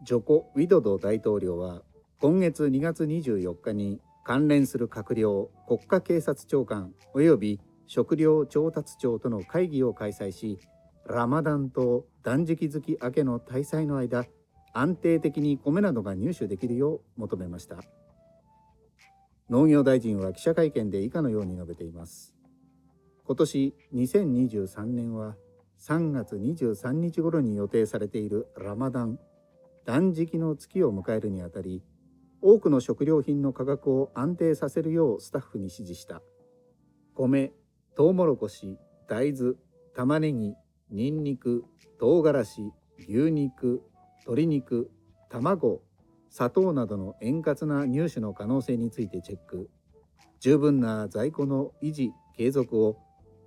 ジョコ・ウィドド大統領は今月2月24日に関連する閣僚国家警察長官及び食料調達庁との会議を開催しラマダンと断食月明けの大祭の間安定的に米などが入手できるよう求めました。農業大臣は記者会見で以下のように述べています。今年2023年は3月23日頃に予定されているラマダン断食の月を迎えるにあたり多くの食料品の価格を安定させるようスタッフに指示した。米トウモロコシ大豆玉ねぎにんにく唐辛子牛肉鶏肉卵砂糖などの円滑な入手の可能性についてチェック。十分な在庫の維持継続を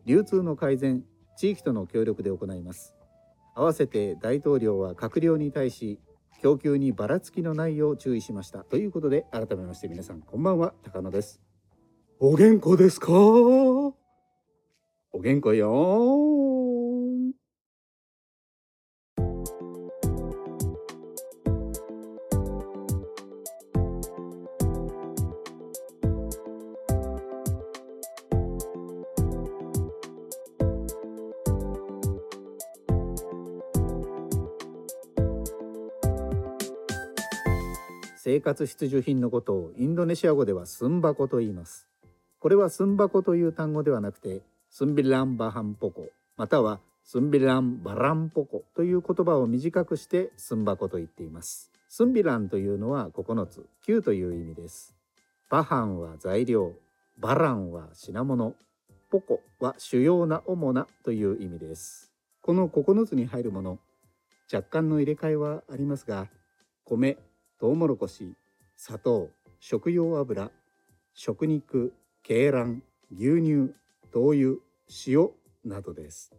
流通の改善地域との協力で行います。合わせて大統領は閣僚に対し供給にばらつきのないよう注意しました。ということで改めまして皆さんこんばんは。高野です。お元気ですか？お元気よ生活必需品のことをインドネシア語ではスンバコと言います。これはスンバコという単語ではなくて、スンビランバハンポコ、またはスンビランバランポコという言葉を短くしてスンバコと言っています。スンビランというのは9つ、9という意味です。バハンは材料、バランは品物、ポコは主要な主なという意味です。この9つに入るもの、若干の入れ替えはありますが、米、トウモロコシ砂糖食用油食肉鶏卵牛乳豆乳塩などです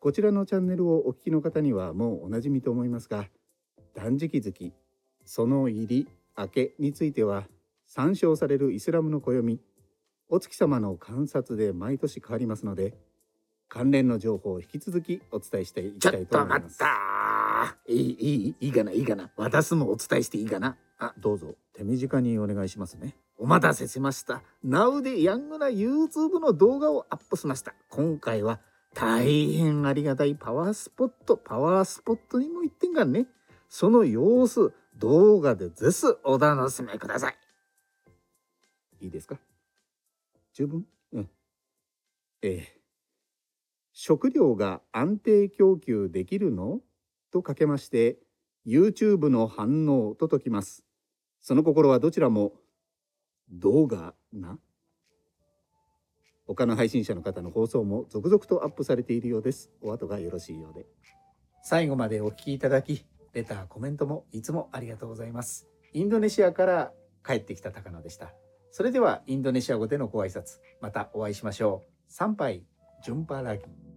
こちらのチャンネルをお聞きの方にはもうおなじみと思いますが断食月その入り明けについては参照されるイスラムの暦お月様の観察で毎年変わりますので関連の情報を引き続きお伝えしていきたいと思います。いい、いい、いいかな、いいかな。私もお伝えしていいかな。あ、どうぞ、手短にお願いしますね。お待たせしました。Now でヤングな YouTube の動画をアップしました。今回は大変ありがたいパワースポット、パワースポットにも行ってんがね。その様子、動画でぜひお楽しみください。いいですか？十分？うん。ええ。食料が安定供給できるの？とかけまして YouTube の反応と解きます。その心はどちらも動画な他の配信者の方の放送も続々とアップされているようです。お後がよろしいようで。最後までお聴きいただき、レター、コメントもいつもありがとうございます。インドネシアから帰ってきた高野でした。それではインドネシア語でのご挨拶、またお会いしましょう。参拝、ジュンパラギ。